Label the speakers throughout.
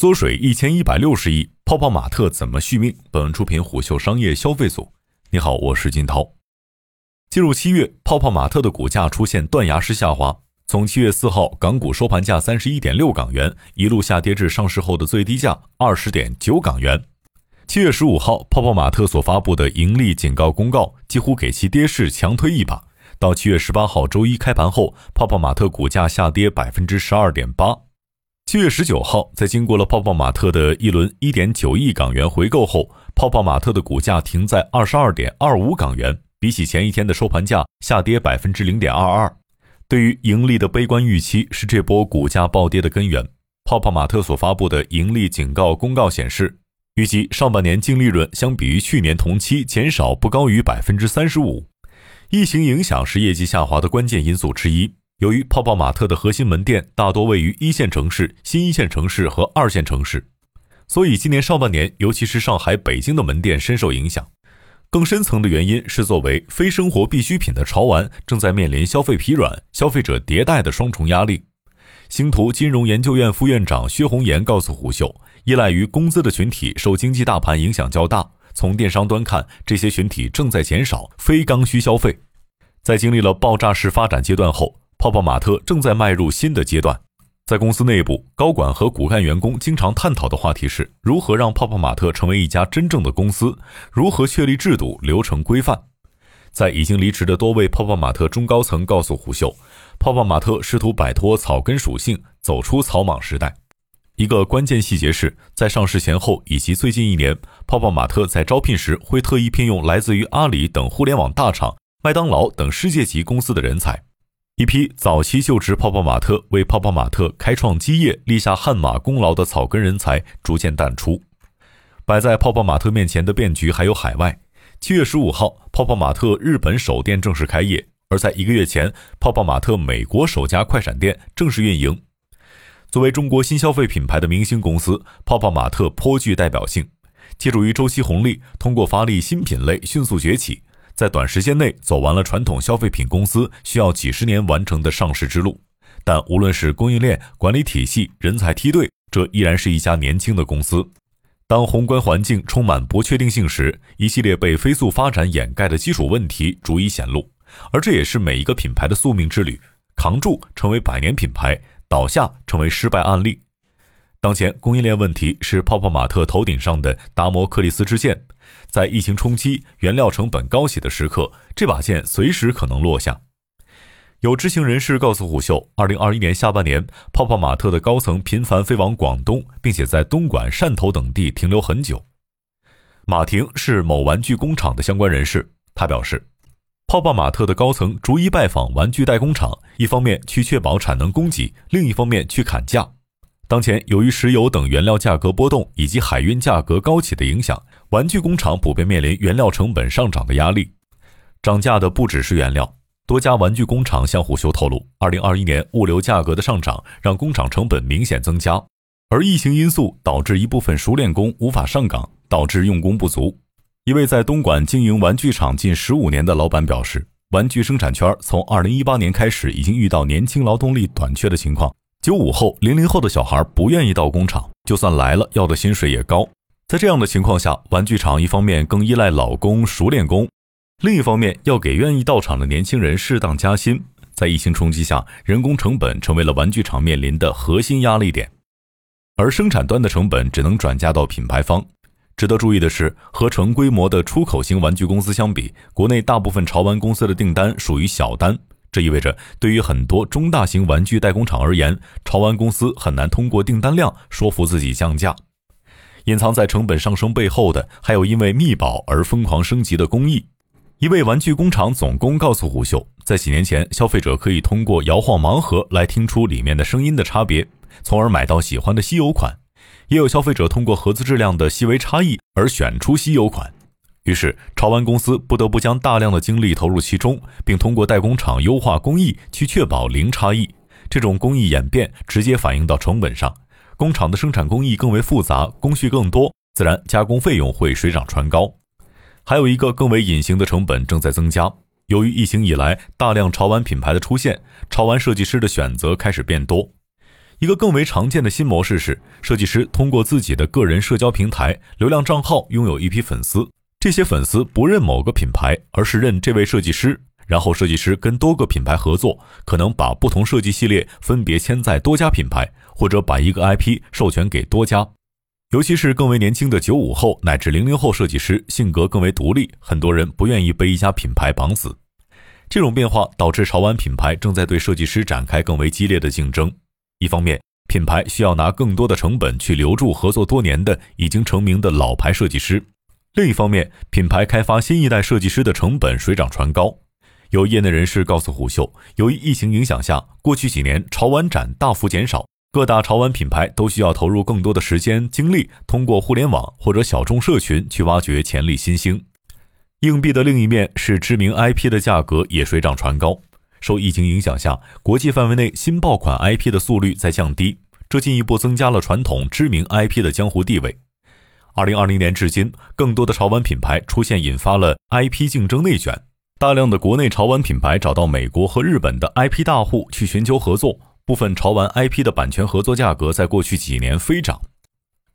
Speaker 1: 缩水一千一百六十亿，泡泡玛特怎么续命？本文出品虎嗅商业消费组。你好，我是金涛。进入七月，泡泡玛特的股价出现断崖式下滑，从七月四号港股收盘价三十一点六港元，一路下跌至上市后的最低价二十点九港元。七月十五号，泡泡玛特所发布的盈利警告公告几乎给其跌势强推一把。到七月十八号周一开盘后，泡泡玛特股价下跌百分之十二点八。七月十九号，在经过了泡泡玛特的一轮一点九亿港元回购后，泡泡玛特的股价停在二十二点二五港元，比起前一天的收盘价下跌百分之零点二二。对于盈利的悲观预期是这波股价暴跌的根源。泡泡玛特所发布的盈利警告公告显示，预计上半年净利润相比于去年同期减少不高于百分之三十五。疫情影响是业绩下滑的关键因素之一。由于泡泡玛特的核心门店大多位于一线城市、新一线城市和二线城市，所以今年上半年，尤其是上海、北京的门店深受影响。更深层的原因是，作为非生活必需品的潮玩正在面临消费疲软、消费者迭代的双重压力。星图金融研究院副院长薛红岩告诉虎嗅，依赖于工资的群体受经济大盘影响较大。从电商端看，这些群体正在减少非刚需消费。在经历了爆炸式发展阶段后，泡泡玛特正在迈入新的阶段，在公司内部，高管和骨干员工经常探讨的话题是如何让泡泡玛特成为一家真正的公司，如何确立制度、流程规范。在已经离职的多位泡泡玛特中高层告诉胡秀，泡泡玛特试图摆脱草根属性，走出草莽时代。一个关键细节是在上市前后以及最近一年，泡泡玛特在招聘时会特意聘用来自于阿里等互联网大厂、麦当劳等世界级公司的人才。一批早期就职泡泡玛特、为泡泡玛特开创基业、立下汗马功劳的草根人才逐渐淡出。摆在泡泡玛特面前的变局还有海外。七月十五号，泡泡玛特日本首店正式开业；而在一个月前，泡泡玛特美国首家快闪店正式运营。作为中国新消费品牌的明星公司，泡泡玛特颇具代表性。借助于周期红利，通过发力新品类迅速崛起。在短时间内走完了传统消费品公司需要几十年完成的上市之路，但无论是供应链、管理体系、人才梯队，这依然是一家年轻的公司。当宏观环境充满不确定性时，一系列被飞速发展掩盖的基础问题逐一显露，而这也是每一个品牌的宿命之旅：扛住成为百年品牌，倒下成为失败案例。当前供应链问题是泡泡玛特头顶上的达摩克里斯之剑。在疫情冲击、原料成本高企的时刻，这把剑随时可能落下。有知情人士告诉虎嗅，二零二一年下半年，泡泡玛特的高层频繁飞往广东，并且在东莞、汕头等地停留很久。马婷是某玩具工厂的相关人士，他表示，泡泡玛特的高层逐一拜访玩具代工厂，一方面去确保产能供给，另一方面去砍价。当前，由于石油等原料价格波动以及海运价格高企的影响，玩具工厂普遍面临原料成本上涨的压力。涨价的不只是原料，多家玩具工厂向虎嗅透露，二零二一年物流价格的上涨让工厂成本明显增加，而疫情因素导致一部分熟练工无法上岗，导致用工不足。一位在东莞经营玩具厂近十五年的老板表示，玩具生产圈从二零一八年开始已经遇到年轻劳动力短缺的情况。九五后、零零后的小孩不愿意到工厂，就算来了，要的薪水也高。在这样的情况下，玩具厂一方面更依赖老工、熟练工，另一方面要给愿意到厂的年轻人适当加薪。在疫情冲击下，人工成本成为了玩具厂面临的核心压力点，而生产端的成本只能转嫁到品牌方。值得注意的是，和成规模的出口型玩具公司相比，国内大部分潮玩公司的订单属于小单。这意味着，对于很多中大型玩具代工厂而言，潮玩公司很难通过订单量说服自己降价。隐藏在成本上升背后的，还有因为密保而疯狂升级的工艺。一位玩具工厂总工告诉虎嗅，在几年前，消费者可以通过摇晃盲盒来听出里面的声音的差别，从而买到喜欢的稀有款；也有消费者通过盒子质量的细微差异而选出稀有款。于是，潮玩公司不得不将大量的精力投入其中，并通过代工厂优化工艺去确保零差异。这种工艺演变直接反映到成本上，工厂的生产工艺更为复杂，工序更多，自然加工费用会水涨船高。还有一个更为隐形的成本正在增加。由于疫情以来大量潮玩品牌的出现，潮玩设计师的选择开始变多。一个更为常见的新模式是，设计师通过自己的个人社交平台流量账号拥有一批粉丝，这些粉丝不认某个品牌，而是认这位设计师。然后设计师跟多个品牌合作，可能把不同设计系列分别签在多家品牌，或者把一个 IP 授权给多家。尤其是更为年轻的九五后乃至零零后设计师，性格更为独立，很多人不愿意被一家品牌绑死。这种变化导致潮玩品牌正在对设计师展开更为激烈的竞争。一方面，品牌需要拿更多的成本去留住合作多年的已经成名的老牌设计师；另一方面，品牌开发新一代设计师的成本水涨船高。有业内人士告诉虎嗅，由于疫情影响下，过去几年潮玩展大幅减少，各大潮玩品牌都需要投入更多的时间精力，通过互联网或者小众社群去挖掘潜力新星。硬币的另一面是知名 IP 的价格也水涨船高。受疫情影响下，国际范围内新爆款 IP 的速率在降低，这进一步增加了传统知名 IP 的江湖地位。二零二零年至今，更多的潮玩品牌出现，引发了 IP 竞争内卷。大量的国内潮玩品牌找到美国和日本的 IP 大户去寻求合作，部分潮玩 IP 的版权合作价格在过去几年飞涨。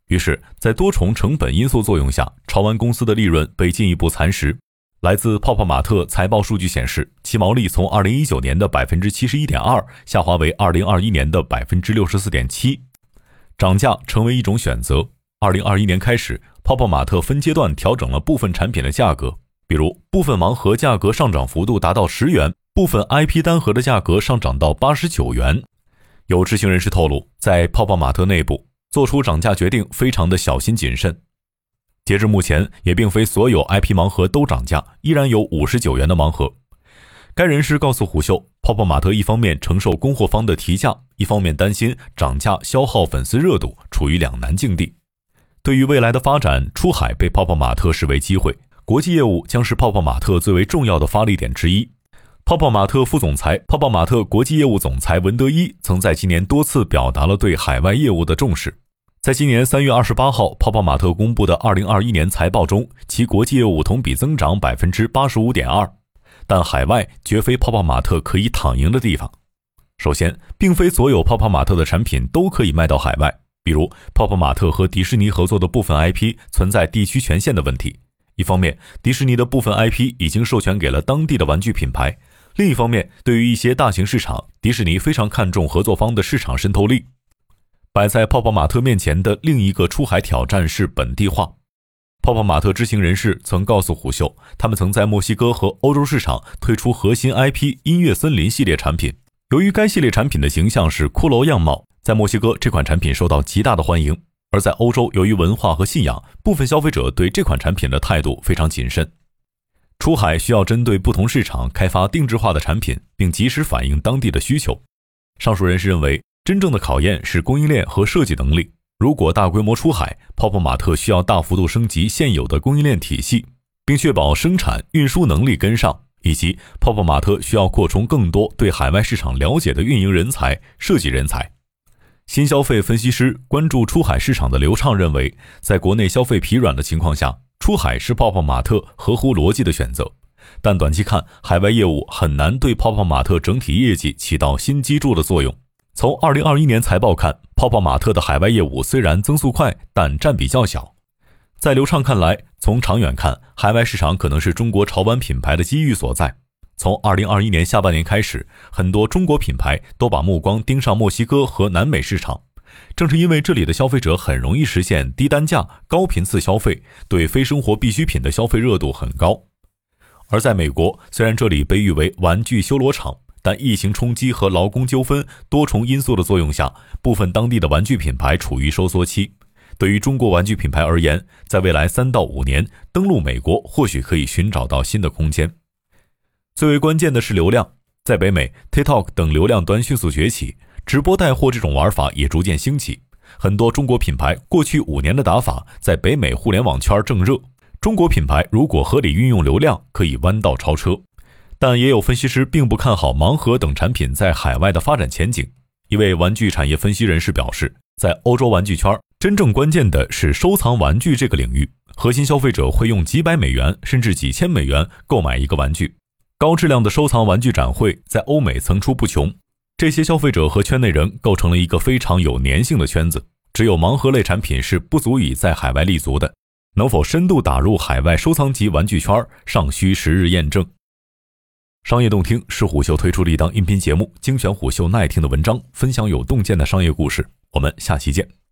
Speaker 1: 于是，在多重成本因素作用下，潮玩公司的利润被进一步蚕食。来自泡泡玛特财报数据显示，其毛利从2019年的百分之七十一点二下滑为2021年的百分之六十四点七。涨价成为一种选择。2021年开始，泡泡玛特分阶段调整了部分产品的价格。比如，部分盲盒价格上涨幅度达到十元，部分 IP 单盒的价格上涨到八十九元。有知情人士透露，在泡泡玛特内部做出涨价决定非常的小心谨慎。截至目前，也并非所有 IP 盲盒都涨价，依然有五十九元的盲盒。该人士告诉虎嗅，泡泡玛特一方面承受供货方的提价，一方面担心涨价消耗粉丝热度，处于两难境地。对于未来的发展，出海被泡泡玛特视为机会。国际业务将是泡泡玛特最为重要的发力点之一。泡泡玛特副总裁、泡泡玛特国际业务总裁文德一曾在今年多次表达了对海外业务的重视。在今年三月二十八号，泡泡玛特公布的二零二一年财报中，其国际业务同比增长百分之八十五点二。但海外绝非泡泡玛特可以躺赢的地方。首先，并非所有泡泡玛特的产品都可以卖到海外，比如泡泡玛特和迪士尼合作的部分 IP 存在地区权限的问题。一方面，迪士尼的部分 IP 已经授权给了当地的玩具品牌；另一方面，对于一些大型市场，迪士尼非常看重合作方的市场渗透力。摆在泡泡玛特面前的另一个出海挑战是本地化。泡泡玛特知情人士曾告诉虎嗅，他们曾在墨西哥和欧洲市场推出核心 IP“ 音乐森林”系列产品。由于该系列产品的形象是骷髅样貌，在墨西哥这款产品受到极大的欢迎。而在欧洲，由于文化和信仰，部分消费者对这款产品的态度非常谨慎。出海需要针对不同市场开发定制化的产品，并及时反映当地的需求。上述人士认为，真正的考验是供应链和设计能力。如果大规模出海，泡泡玛特需要大幅度升级现有的供应链体系，并确保生产运输能力跟上，以及泡泡玛特需要扩充更多对海外市场了解的运营人才、设计人才。新消费分析师关注出海市场的刘畅认为，在国内消费疲软的情况下，出海是泡泡玛特合乎逻辑的选择。但短期看，海外业务很难对泡泡玛特整体业绩起到新基柱的作用。从2021年财报看，泡泡玛特的海外业务虽然增速快，但占比较小。在刘畅看来，从长远看，海外市场可能是中国潮玩品牌的机遇所在。从二零二一年下半年开始，很多中国品牌都把目光盯上墨西哥和南美市场。正是因为这里的消费者很容易实现低单价、高频次消费，对非生活必需品的消费热度很高。而在美国，虽然这里被誉为玩具修罗场，但疫情冲击和劳工纠纷多重因素的作用下，部分当地的玩具品牌处于收缩期。对于中国玩具品牌而言，在未来三到五年登陆美国，或许可以寻找到新的空间。最为关键的是流量，在北美，TikTok 等流量端迅速崛起，直播带货这种玩法也逐渐兴起。很多中国品牌过去五年的打法，在北美互联网圈正热。中国品牌如果合理运用流量，可以弯道超车。但也有分析师并不看好盲盒等产品在海外的发展前景。一位玩具产业分析人士表示，在欧洲玩具圈，真正关键的是收藏玩具这个领域，核心消费者会用几百美元甚至几千美元购买一个玩具。高质量的收藏玩具展会在欧美层出不穷，这些消费者和圈内人构成了一个非常有粘性的圈子。只有盲盒类产品是不足以在海外立足的，能否深度打入海外收藏级玩具圈，尚需时日验证。商业洞听是虎嗅推出的一档音频节目，精选虎嗅耐听的文章，分享有洞见的商业故事。我们下期见。